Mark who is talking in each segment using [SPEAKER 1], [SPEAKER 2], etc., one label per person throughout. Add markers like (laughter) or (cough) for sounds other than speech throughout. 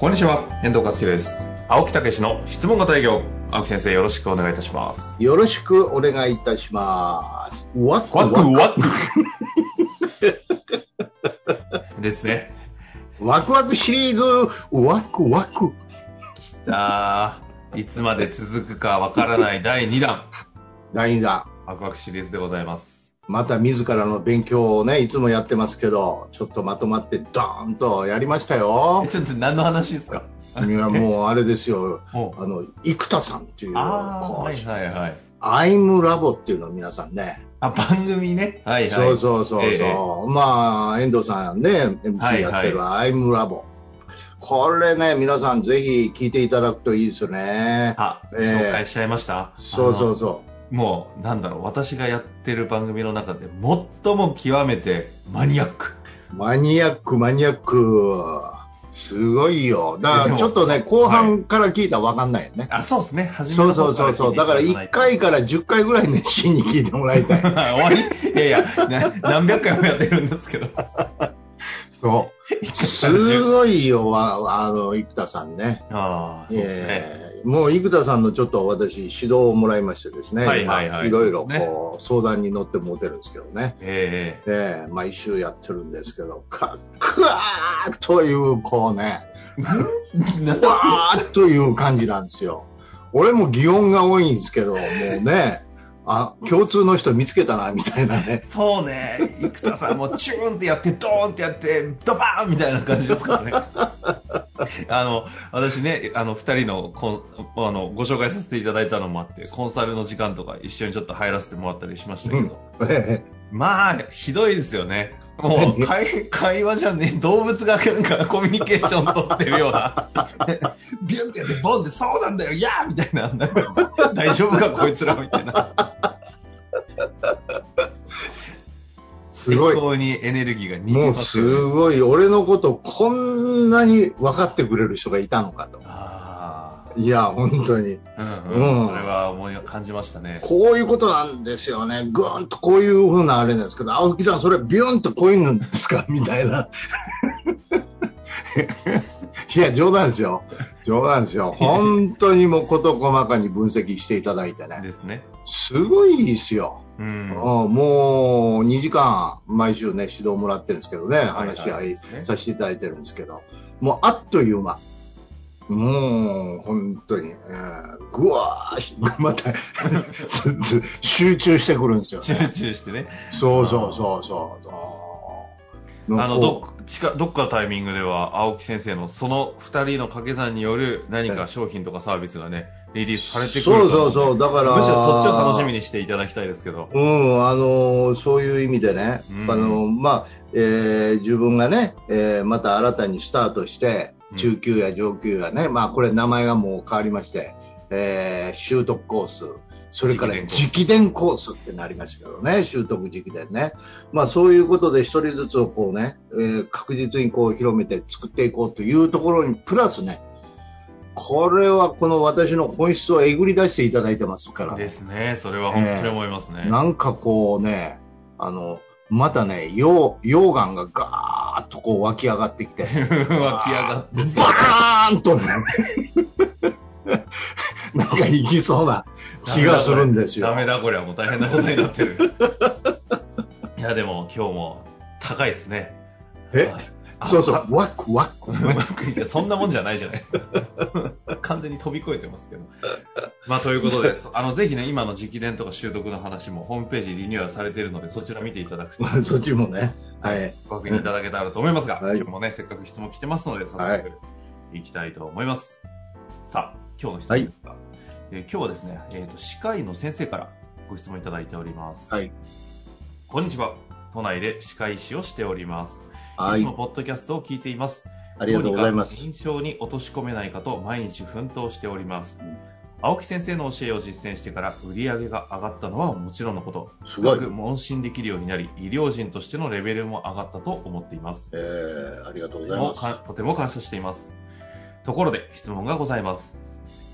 [SPEAKER 1] こんにちは、遠藤和樹です。青木武の質問型営業。青木先生、よろしくお願いいたします。
[SPEAKER 2] よろしくお願いいたします。ワク
[SPEAKER 1] ワク
[SPEAKER 2] ワク
[SPEAKER 1] ワク (laughs) ですね。
[SPEAKER 2] ワクワクシリーズ、ワクワク。
[SPEAKER 1] きたー。いつまで続くかわからない第2弾。
[SPEAKER 2] 第2弾。
[SPEAKER 1] ワクワクシリーズでございます。
[SPEAKER 2] また自らの勉強をね、いつもやってますけど、ちょっとまとまってドーンとやりましたよ
[SPEAKER 1] え。ちょっと何の話ですか？
[SPEAKER 2] いや、もうあれですよ。(laughs)
[SPEAKER 1] も
[SPEAKER 2] あの、生田さんっていう、
[SPEAKER 1] あはいはいはい。
[SPEAKER 2] アイムラボっていうのを皆さんね。
[SPEAKER 1] あ、番組ね。はいはい。
[SPEAKER 2] そうそうそうそう。
[SPEAKER 1] ええ
[SPEAKER 2] まあ、遠藤さんね、MC やってるアイムラボ。これね、皆さんぜひ聞いていただくといいですよね。
[SPEAKER 1] あ、
[SPEAKER 2] ええ
[SPEAKER 1] 紹介しちゃいました？
[SPEAKER 2] そうそう
[SPEAKER 1] う。
[SPEAKER 2] そ
[SPEAKER 1] もう、なんだろう、私がやってる番組の中で最も極めてマニアック。
[SPEAKER 2] う。マニアック、マニアック。すごいよ。だからちょっとね、後半から聞いたらわかんないよね。
[SPEAKER 1] あ、そうですね。初め
[SPEAKER 2] そうそうそうそう。だから1
[SPEAKER 1] 聞いていただ
[SPEAKER 2] 回から10回ぐらい熱心に聞いてもらいたい。(laughs)
[SPEAKER 1] 終わり？いやいや、な何百回もやってるんですけど。
[SPEAKER 2] そう。(laughs) すごいよ、わあの、生田さんね。
[SPEAKER 1] ああ、そうですね。
[SPEAKER 2] えーもう生田さんのちょっと私指導をもらいましてですね。
[SPEAKER 1] はいはいはい
[SPEAKER 2] 今いろいろこう相談に乗ってもうてるんですけどね。
[SPEAKER 1] え
[SPEAKER 2] ええ毎週やってるんですけど、かっくわーという、こうね、(laughs) わーっという感じなんですよ。俺も擬音が多いんですけど、もうね、あ、共通の人見つけたな、みたいなね。(laughs)
[SPEAKER 1] そうね。生田さんもチューンってやって、ドーンってやって、ドバーンみたいな感じですからね。(laughs) あの、私ね、あの、二人のコン、あの、ご紹介させていただいたのもあって、コンサルの時間とか一緒にちょっと入らせてもらったりしましたけど、
[SPEAKER 2] え
[SPEAKER 1] まあ、ひどいですよね。もう、会会話じゃね、動物がなんかコミュニケーション取ってるような、ビュンってやって、ボンって、そうなんだよ、いやーみたいな、大丈夫か、こいつら、みたいな。
[SPEAKER 2] すごい。
[SPEAKER 1] 最高にエネルギーが似て
[SPEAKER 2] もう。
[SPEAKER 1] す
[SPEAKER 2] ごい、俺のことこんなに分かってくれる人がいたのかと。
[SPEAKER 1] あ
[SPEAKER 2] いや、本当に。
[SPEAKER 1] あ、うんうん、
[SPEAKER 2] うん
[SPEAKER 1] それは思い感じましたね。
[SPEAKER 2] こういうことなんですよね。ぐーんとこういうふうなあれなんですけど、青木さん、それビューンとこういうのですか？みたいな。(laughs) いや、冗談ですよ。冗談ですよ。本当にもう事細かに分析していただいてね。
[SPEAKER 1] ですね。
[SPEAKER 2] すごいですよ。
[SPEAKER 1] うん。
[SPEAKER 2] うんもう2時間毎週ね、指導もらってるんですけどね、
[SPEAKER 1] はい
[SPEAKER 2] 話し合いさせていただいてるんですけど、もうあっという間。もう、本当に、えーぐわーし、また、(laughs) 集中してくるんですよ、
[SPEAKER 1] 集
[SPEAKER 2] ね。
[SPEAKER 1] 中してね。
[SPEAKER 2] そうそうそうそう。
[SPEAKER 1] あの、どっ、近どっかのタイミングでは、青木先生のその二人の掛け算による何か商品とかサービスがね、リリースされてくる
[SPEAKER 2] そうそうそう、だから、
[SPEAKER 1] むしろそっちを楽しみにしていただきたいですけど。
[SPEAKER 2] うん、あのそういう意味でね、
[SPEAKER 1] うん
[SPEAKER 2] あのまあえー自分がね、えーまた新たにスタートして
[SPEAKER 1] うん、
[SPEAKER 2] 中級や上級やね、まあこれ名前がもう変わりまして、えー習得コース、それから
[SPEAKER 1] 直伝コース。
[SPEAKER 2] ってなりましたけどね、習得直伝ね。まあそういうことで一人ずつをこうね、えー確実にこう広めて作っていこうというところに、プラスね、これはこの私の本質をえぐり出していただいてますから。ね
[SPEAKER 1] ですね。それは本当に思いますね。
[SPEAKER 2] なんかこうね、あの、またね、溶溶岩がガーッとこう湧き上がってきて、(laughs)
[SPEAKER 1] 湧き上がって
[SPEAKER 2] バーンとね、(laughs) なんか行きそうな気がするんですよ。
[SPEAKER 1] ダメだ、これはもう大変なことになってる。いや、でも今日も高いですね。
[SPEAKER 2] え？
[SPEAKER 1] あ
[SPEAKER 2] そうそう
[SPEAKER 1] あ、
[SPEAKER 2] ワクワク。
[SPEAKER 1] うまくいやそんなもんじゃないじゃない完全に飛び越えてますけど。(laughs) まあ、ということで、そあの、ぜひね、今の直伝とか習得の話もホームページリニューアルされているので、そちら見ていただくと、(laughs)
[SPEAKER 2] そっちもね。はい。
[SPEAKER 1] ご確認いただけたらと思いますが、
[SPEAKER 2] はい
[SPEAKER 1] 今日もね、せっかく質問来てますので、早
[SPEAKER 2] はい
[SPEAKER 1] 速、いきたいと思います。さあ、今日の質問ですが、えー今日はですね、えっ、と、歯科医の先生からご質問いただいております。
[SPEAKER 2] はい。
[SPEAKER 1] こんにちは。都内で歯科医師をしております。
[SPEAKER 2] はいい
[SPEAKER 1] つも。ポッドキャストを聞いています。
[SPEAKER 2] ありがとうございます
[SPEAKER 1] 印象に落とし込めないかと毎日奮闘しております。
[SPEAKER 2] うん
[SPEAKER 1] 青木先生の教えを実践してから売り上げが上がったのはもちろんのこと、
[SPEAKER 2] すご
[SPEAKER 1] く問診できるようになり、医療人としてのレベルも上がったと思っています。
[SPEAKER 2] えー、ありがとうございます。
[SPEAKER 1] かとても感謝しています。ところで質問がございます。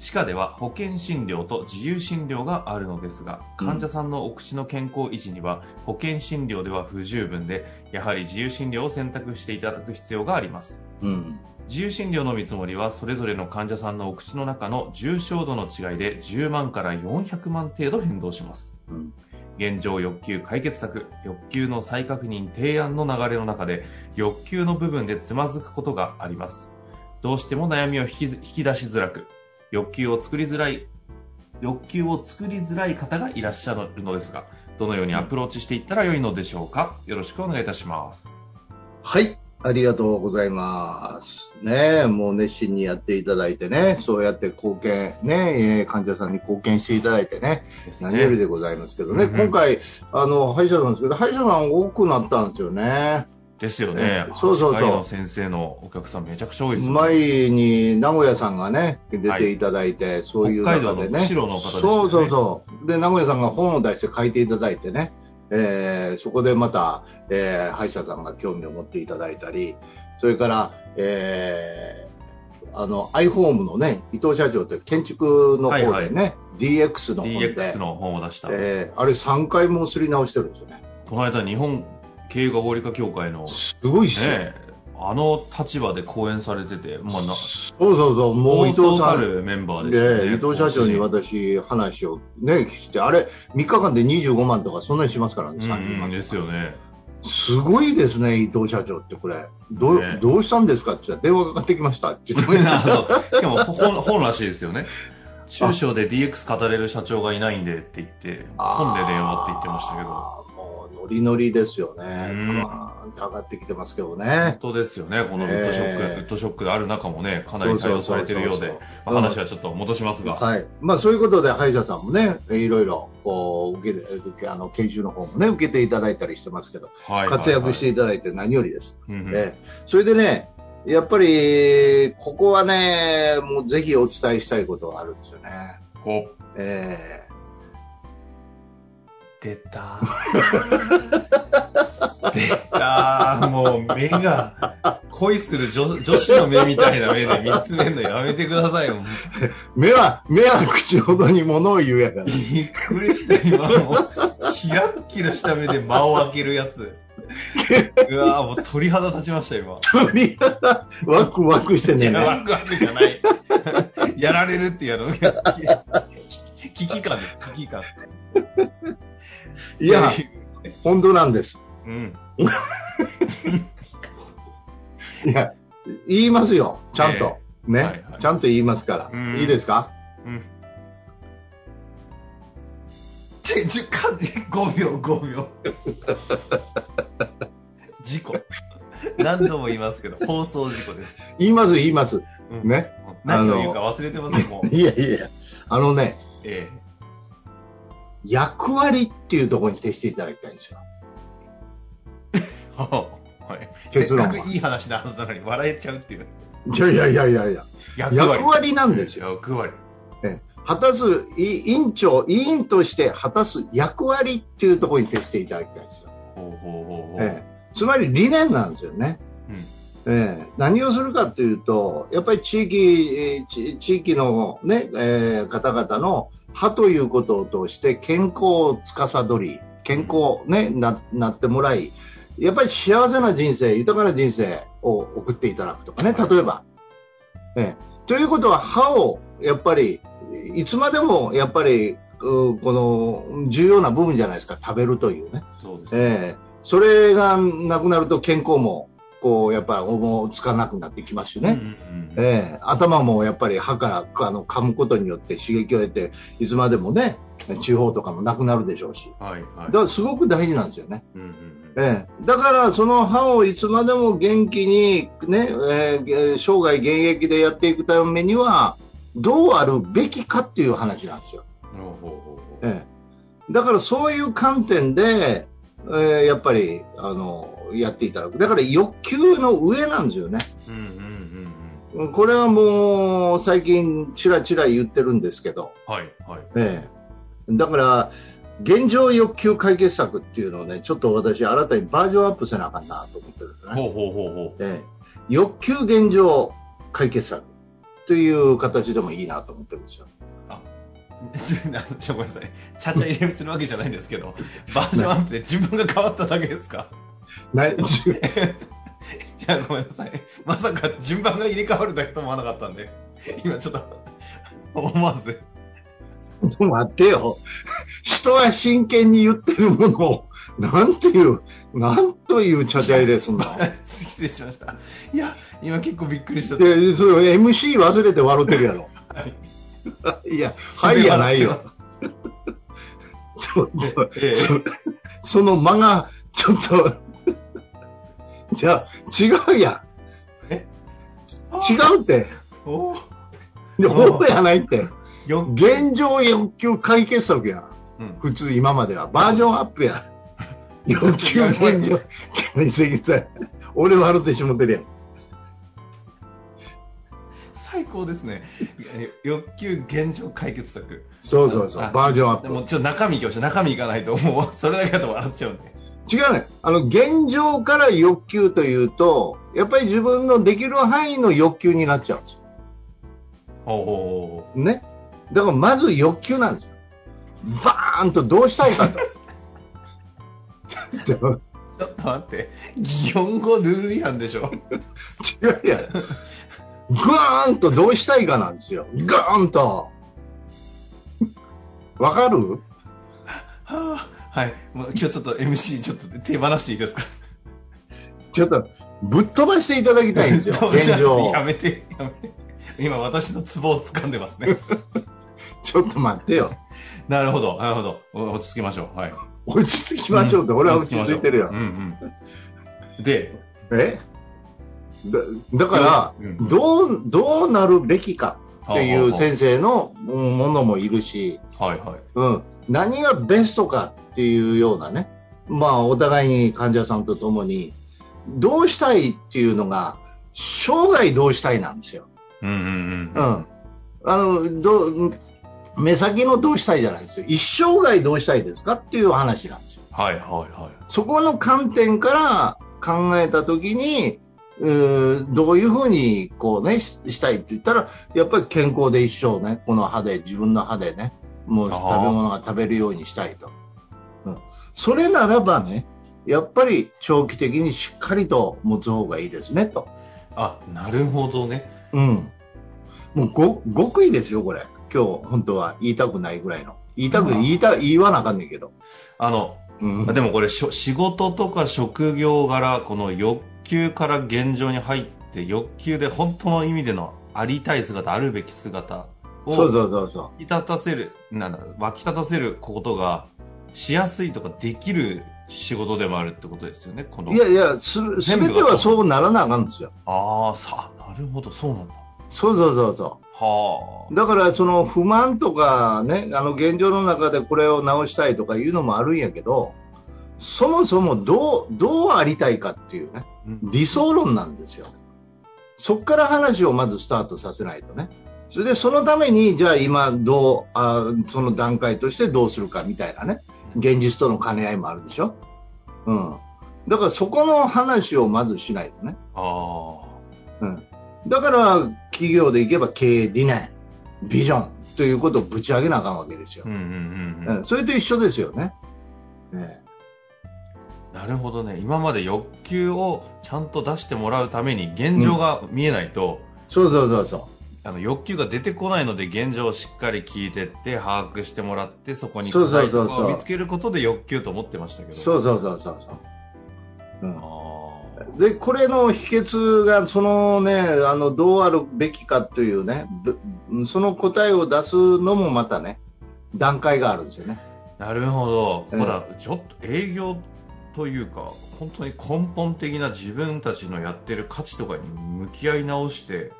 [SPEAKER 1] 歯科では保険診療と自由診療があるのですが、
[SPEAKER 2] うん
[SPEAKER 1] 患者さんのお口の健康維持には保険診療では不十分で、やはり自由診療を選択していただく必要があります。
[SPEAKER 2] うん。
[SPEAKER 1] 自由診療の見積もりはそれぞれの患者さんのお口の中の重症度の違いで10万から400万程度変動します。
[SPEAKER 2] うん。
[SPEAKER 1] 現状欲求解決策、欲求の再確認提案の流れの中で欲求の部分でつまずくことがあります。どうしても悩みを引きず引き出しづらく、欲求を作りづらい、欲求を作りづらい方がいらっしゃるのですが、どのようにアプローチしていったらよいのでしょうか？よろしくお願いいたします。
[SPEAKER 2] はい。ありがとうございます。ねえもう熱心にやっていただいてね、そうやって貢献、ねえー患者さんに貢献していただいてね、
[SPEAKER 1] です
[SPEAKER 2] 何よりでございますけどね、
[SPEAKER 1] うんうん
[SPEAKER 2] 今回、あの、歯医者さんですけど、歯医者さん多くなったんですよね。
[SPEAKER 1] ですよね
[SPEAKER 2] ね。そうそうそう
[SPEAKER 1] 先生のお客さんめちゃくちゃ多いですよね。
[SPEAKER 2] 前に名古屋さんがね、出ていただいて、そういう
[SPEAKER 1] 北海道の
[SPEAKER 2] 中でねそうそうそう。で、名古屋さんが本を出して書いていただいてね、えーそこでまた、えー歯医者さんが興味を持っていただいたり、それから、えーあの、iHome のね、伊藤社長って建築の方でね、
[SPEAKER 1] はいはい
[SPEAKER 2] DX の本で、
[SPEAKER 1] DX の本を出した。
[SPEAKER 2] えーあれ3回もすり直してるんですよね。
[SPEAKER 1] この間日本経営が合理化協会の、ね
[SPEAKER 2] すごいっすよ。
[SPEAKER 1] え、あの立場で講演されてて、まあ、な、
[SPEAKER 2] そうそうそう、もう伊藤さん。
[SPEAKER 1] メンバーでね。
[SPEAKER 2] で伊藤社長に
[SPEAKER 1] 講
[SPEAKER 2] 私、話をね、して、あれ、3日間で25万とか、そんなにしますからね、
[SPEAKER 1] 師
[SPEAKER 2] 30
[SPEAKER 1] うんうん、
[SPEAKER 2] 万とか
[SPEAKER 1] ですよね。
[SPEAKER 2] すごいですね、伊藤社長ってこれ。どう
[SPEAKER 1] ね
[SPEAKER 2] どうしたんですかって電話かかってきましたって言って
[SPEAKER 1] しかも本本らしいですよね。中小で DX 語れる社長がいないんでって言って、本で電話って言ってましたけど。
[SPEAKER 2] ノリノリですよね。
[SPEAKER 1] うん
[SPEAKER 2] グワーンと上がってきてますけど
[SPEAKER 1] 本
[SPEAKER 2] ね。
[SPEAKER 1] 当ですよね。このウッドショック、
[SPEAKER 2] ええ
[SPEAKER 1] ウッドショックである中もね、かなり対応されてるようで、話はちょっと戻しますが。
[SPEAKER 2] はい。まあそういうことで、歯医者さんもね、いろいろ、こう、受けて、受けあの、研修の方もね、受けていただいたりしてますけど、
[SPEAKER 1] はい
[SPEAKER 2] 活躍して
[SPEAKER 1] い
[SPEAKER 2] いただいて何よりです。ええそれでね、やっぱり、ここはね、もうぜひお伝えしたいことがあるんですよね。
[SPEAKER 1] お
[SPEAKER 2] え
[SPEAKER 1] 出た。(laughs) 出た。もう目が、恋する女女子の目みたいな目で見つめるのやめてくださいよ。
[SPEAKER 2] え目は、目は口ほどに物を言うやから。
[SPEAKER 1] びっくりした、今の。キラッキラした目で間を開けるやつ。うわぁ、もう鳥肌立ちました、今。
[SPEAKER 2] 鳥肌ワクワクしてんねんね。
[SPEAKER 1] ワクワクじゃない。やられるってやるの。(laughs) 危機感です、危機感。
[SPEAKER 2] いや、本当なんです。
[SPEAKER 1] うん。(laughs)
[SPEAKER 2] いや、言いますよ。ちゃんと。ね、
[SPEAKER 1] はいはい
[SPEAKER 2] ちゃんと言いますから。
[SPEAKER 1] うん
[SPEAKER 2] いいですか？
[SPEAKER 1] うん。ち、ち、か、5秒、5秒。(laughs) 事故。何度も言いますけど、放送事故です。
[SPEAKER 2] 言います、言います。
[SPEAKER 1] うん
[SPEAKER 2] ね。
[SPEAKER 1] 何を言うか忘れてますよ、もう。(laughs)
[SPEAKER 2] いやいや。あのね、
[SPEAKER 1] え
[SPEAKER 2] 役割っていうところに徹していただきたいんですよ。
[SPEAKER 1] え。(laughs) はい。
[SPEAKER 2] 結論は
[SPEAKER 1] せっかくいい話なはずなのに笑えちゃうっていう。
[SPEAKER 2] いやいやいやいやいや。
[SPEAKER 1] 役
[SPEAKER 2] 役割なんですよ。
[SPEAKER 1] 役割。
[SPEAKER 2] 果たす、い委員長、委員として果たす役割っていうところに徹していただきたいんですよ。
[SPEAKER 1] ほうほうほうほう。
[SPEAKER 2] ええつまり理念なんですよね。ええ何をするかというと、やっぱり地域、地域の、ねえー方々の歯ということを通して健康を司り、健康、ね、ななってもらい、やっぱり幸せな人生、豊かな人生を送っていただくとかね、例えば。ええということは歯をやっぱりいつまでもやっぱりうこの重要な部分じゃないですか、食べるというね。
[SPEAKER 1] そうですね。
[SPEAKER 2] ええそれがなくなると健康も、こう、やっぱり思いつかなくなってきますしね。ええ頭もやっぱり歯からあの噛むことによって刺激を得て、いつまでもね、地方とかもなくなるでしょうし。
[SPEAKER 1] はいはい
[SPEAKER 2] だ。からすごく大事なんですよね。
[SPEAKER 1] うんうんうん
[SPEAKER 2] ええだからその歯をいつまでも元気にね、ええ生涯現役でやっていくためには、どうあるべきかっていう話なんですよ。
[SPEAKER 1] ほうほうほうほう
[SPEAKER 2] ええ、だからそういう観点で、えーやっぱりあのやっていただく、だから欲求の上なんですよね、
[SPEAKER 1] うんうんうん
[SPEAKER 2] これはもう最近ちらちら言ってるんですけど、
[SPEAKER 1] はい、はい。
[SPEAKER 2] ええ、だから現状欲求解決策っていうのをね、ちょっと私新たにバージョンアップせなあかんなと思ってるんですね。
[SPEAKER 1] ほうほうほうほう。
[SPEAKER 2] ええ、欲求現状解決策という形でもいいなと思ってるんですよ。(laughs)
[SPEAKER 1] ごめんなさい。ちゃちゃ入れするわけじゃないんですけど、バージョンアップで自分が変わっただけですか？
[SPEAKER 2] な
[SPEAKER 1] いや、ごめんなさい。まさか順番が入れ替わるだけと思わなかったんで、今ちょっと、思わず。
[SPEAKER 2] ちょっと待ってよ。人は真剣に言ってるものを、なんていう、なんというちゃちゃ入れすんの (laughs)
[SPEAKER 1] 失礼しました。いや、今結構びっくりした。
[SPEAKER 2] で、それ MC 忘れて笑ってるやろ。(laughs) いや、はいやないよ。(laughs) ちょっと、
[SPEAKER 1] え
[SPEAKER 2] その間が、ちょっと、じゃあ、違うやん。違うって。
[SPEAKER 1] おー
[SPEAKER 2] で、そうやないって。
[SPEAKER 1] よ
[SPEAKER 2] 現状欲求解決策やん。
[SPEAKER 1] うん
[SPEAKER 2] 普通今までは。バージョンアップや。(laughs) 欲求現状解決策。(laughs) 俺笑ってしもてるやん。
[SPEAKER 1] 最高ですね。欲求現状解決策。
[SPEAKER 2] そうそうそう。
[SPEAKER 1] あ
[SPEAKER 2] バージョンアップ。
[SPEAKER 1] でもちょっと中身いきましょう。中身いかないと、もうそれだけだと笑っちゃうんで。
[SPEAKER 2] 違うね。あの、現状から欲求というと、やっぱり自分のできる範囲の欲求になっちゃうんですよ。
[SPEAKER 1] ほうほうほ
[SPEAKER 2] ね。だからまず欲求なんですよ。バーンとどうしたいかと。(laughs) ちょっと
[SPEAKER 1] 待って。擬音語ルール違反でしょ。
[SPEAKER 2] 違うやん。グーンとどうしたいかなんですよ。グーンと。わかる？
[SPEAKER 1] はあ、はい。もう今日ちょっと MC ちょっと手放していいですか？
[SPEAKER 2] ちょっとぶっ飛ばしていただきたいんですよ。(laughs) 現状。
[SPEAKER 1] やめて、やめて。今私のツボを掴んでますね。(laughs)
[SPEAKER 2] ちょっと待ってよ。
[SPEAKER 1] なるほど、なるほど。お落ち着きましょう。はい。
[SPEAKER 2] 落ち着きましょうって、俺は落ち着いてるよ
[SPEAKER 1] うん。うん。で、
[SPEAKER 2] え？だだから、
[SPEAKER 1] うん
[SPEAKER 2] どう、どうなるべきかっていう
[SPEAKER 1] 生
[SPEAKER 2] 先生のうんものもいるし、
[SPEAKER 1] はいはい。
[SPEAKER 2] うん、何がベストかっていうようなね、まあ、お互いに患者さんと共に、どうしたいっていうのが、生涯どうしたいなんですよ。
[SPEAKER 1] うんうん
[SPEAKER 2] う
[SPEAKER 1] うん。
[SPEAKER 2] ん。あの、どう、目先のどうしたいじゃないですよ。一生涯どうしたいですかっていう話なんですよ。
[SPEAKER 1] はいはいは
[SPEAKER 2] そこの観点から考えたときに、うーどういうふうにこうねししたいって言ったらやっぱり健康で一生ねこの歯で自分の歯でねもう
[SPEAKER 1] あ
[SPEAKER 2] 食べ
[SPEAKER 1] ー
[SPEAKER 2] 物が食べるようにしたいと、うん、それならばねやっぱり長期的にしっかりと持つ方がいいですねと、
[SPEAKER 1] い。あ、なるほどね。
[SPEAKER 2] うん、もうご極意ですよこれ。今日本当は言いたくないぐらいの。言いたく
[SPEAKER 1] うん
[SPEAKER 2] 言いた言わなあかんねんけど、
[SPEAKER 1] あの、
[SPEAKER 2] うん、
[SPEAKER 1] でもこれしょ仕事とか職業柄この欲求から現状に入って欲求で本当の意味でのありたい姿あるべき姿を
[SPEAKER 2] そうそうそうそう。
[SPEAKER 1] 湧き立たせるなんだ湧き立たせることがしやすいとかできる仕事でもあるってことですよねこの。
[SPEAKER 2] いやいやすべてはそうならなあかんんですよ。
[SPEAKER 1] ああさなるほどそうなんだ。
[SPEAKER 2] そうそうそうそ
[SPEAKER 1] は
[SPEAKER 2] う。だから、その不満とかね、あの現状の中でこれを直したいとかいうのもあるんやけど、そもそもどう、どうありたいかっていうね、
[SPEAKER 1] うん。
[SPEAKER 2] 理想論なんですよ。そっから話をまずスタートさせないとね。それでそのために、じゃあ今どう、あその段階としてどうするかみたいなね、現実との兼ね合いもあるでしょ。うん。だからそこの話をまずしないとね。
[SPEAKER 1] あ
[SPEAKER 2] うん、だから企業でいけば経営理念、ビジョンということをぶち上げなあかんわけですよ。
[SPEAKER 1] あうん。うんうんうん。
[SPEAKER 2] うん。それと一緒ですよね。え。
[SPEAKER 1] なるほどね。今まで欲求をちゃんと出してもらうために現状が見えないと、
[SPEAKER 2] えそうそうそうそ
[SPEAKER 1] あの欲求が出てこないので現状をしっかり聞いてって把握してもらってそこに
[SPEAKER 2] そうそう
[SPEAKER 1] 答え
[SPEAKER 2] そうそう
[SPEAKER 1] とかを見つけることで欲求と思ってましたけ
[SPEAKER 2] う。
[SPEAKER 1] ど
[SPEAKER 2] そうそうそうそうそう。うん
[SPEAKER 1] あ
[SPEAKER 2] で、これの秘訣が、そのね、あの、どうあるべきかというね、ぶその答えを出すのもまたね、段階があるんですよね。
[SPEAKER 1] ーなるほど、
[SPEAKER 2] ええ
[SPEAKER 1] ほらちょっと営業というか本当に根本的な自分たちのやってる価値とかに向き合い直して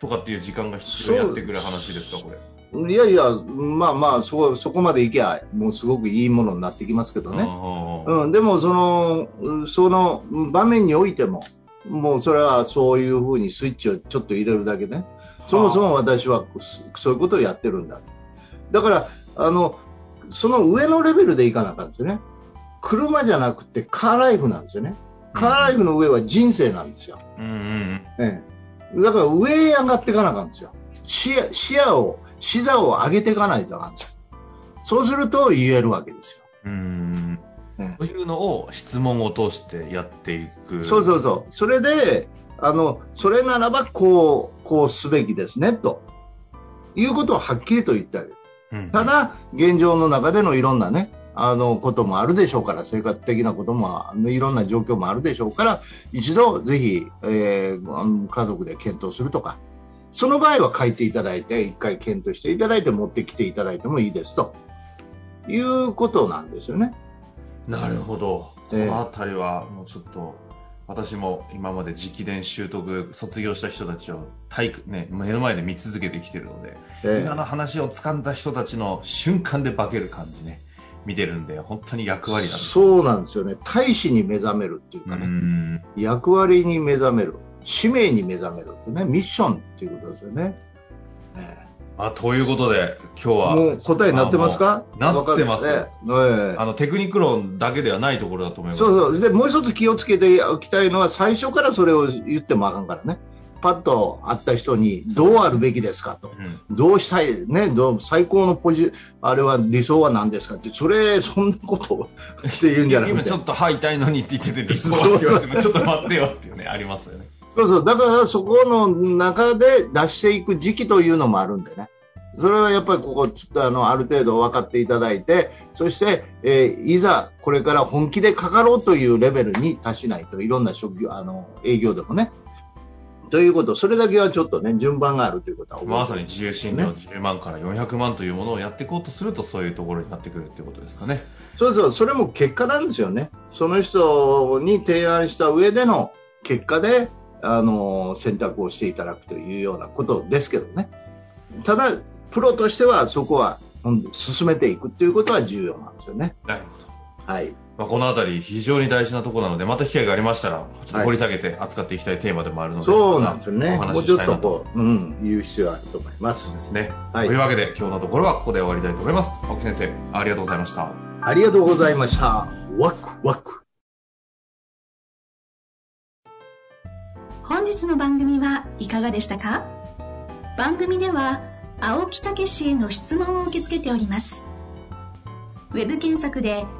[SPEAKER 1] とかっていう時間が必要になってくる話ですかこれ
[SPEAKER 2] いやいや、まあまあ、そこ、そこまでいけば、もうすごくいいものになってきますけどね。
[SPEAKER 1] うん
[SPEAKER 2] うん、でもその、うんその場面においても、もうそれはそういうふうにスイッチをちょっと入れるだけね。そもそも私はそういうことをやってるんだ。だから、あの、その上のレベルでいかなかったんですよね。車じゃなくてカーライフなんですよね。カーライフの上は人生なんですよ。
[SPEAKER 1] うんうん。
[SPEAKER 2] ええ、だから上へ上がっていかなあかんですよ。視野視野を、視座を上げていかないとあかんですよ。そうすると言えるわけですよ。
[SPEAKER 1] うん。
[SPEAKER 2] え
[SPEAKER 1] というのを質問を通してやっていく。
[SPEAKER 2] そうそうそう。それで、あの、それならばこう、こうすべきですね、ということをはっきりと言ってあげる。
[SPEAKER 1] うん。
[SPEAKER 2] ただ、現状の中でのいろんなね、あのこともあるでしょうから、生活的なことも、あのいろんな状況もあるでしょうから、一度ぜひ、えー家族で検討するとか、その場合は書いていただいて、一回検討していただいて、持ってきていただいてもいいですということなんですよね。
[SPEAKER 1] なるほど。そ
[SPEAKER 2] ええ
[SPEAKER 1] のあたりは、もうちょっと、私も今まで直伝習得、卒業した人たちを体育、ね、目の前で見続けてきてるので、
[SPEAKER 2] え
[SPEAKER 1] 今の話を掴んだ人たちの瞬間で化ける感じね、見てるんで、本当に役割だ
[SPEAKER 2] そうなんですよね。大使に目覚めるっていう
[SPEAKER 1] う
[SPEAKER 2] かね、
[SPEAKER 1] ん。
[SPEAKER 2] 役割に目覚める、使命に目覚めるってね、ミッションっていうことですよね。ええ
[SPEAKER 1] あ、ということで、今日は、
[SPEAKER 2] もう答えになってますか？
[SPEAKER 1] なってます
[SPEAKER 2] ねええ
[SPEAKER 1] あの、テクニック論だけではないところだと思います。
[SPEAKER 2] そうそう。で、もう一つ気をつけておきたいのは、最初からそれを言ってもあかんからね。パッと会った人に、どうあるべきですかと。
[SPEAKER 1] うん。
[SPEAKER 2] どうしたい、ね、どう最高のポジ、あれは理想は何ですかって、それ、そんなことを (laughs) って言うんじゃなくて
[SPEAKER 1] 今ちょ。っと歯痛いのにって言ってて理想はって言われてもちょっと待ってよっていうね、ありますよね。
[SPEAKER 2] そうそう。だから、そこの中で出していく時期というのもあるんでね。それはやっぱりここ、ちょっとあの、ある程度分かっていただいて、そして、えーいざ、これから本気でかかろうというレベルに達しないと、いろんな職業、あの、営業でもね。ということ、それだけはちょっとね、順番があるということは覚えて
[SPEAKER 1] まさに自由診療10万から400万というものをやっていこうとするとそういうところになってくるってことですかね。
[SPEAKER 2] そうそう、それも結果なんですよね。その人に提案した上での結果で、あの、選択をしていただくというようなことですけどね。ただ、プロとしてはそこはうん進めていくということは重要なんですよね。
[SPEAKER 1] なるほど。
[SPEAKER 2] はい。
[SPEAKER 1] まあ、このあたり非常に大事なところなので、また機会がありましたら、ちょっと掘り下げて扱っていきたいテーマでもあるので、
[SPEAKER 2] そうなんですよね。
[SPEAKER 1] お話
[SPEAKER 2] もうちょっ
[SPEAKER 1] ししたいなと。
[SPEAKER 2] とこう、うん、言う必要があると思います。
[SPEAKER 1] ですね。
[SPEAKER 2] はい
[SPEAKER 1] というわけで、今日のところはここで終わりたいと思います。青木先生、ありがとうございました。
[SPEAKER 2] ありがとうございました。ワクワク。
[SPEAKER 3] 本日の番組はいかがでしたか？番組では青木武氏への質問を受け付けておりますウェブ検索で「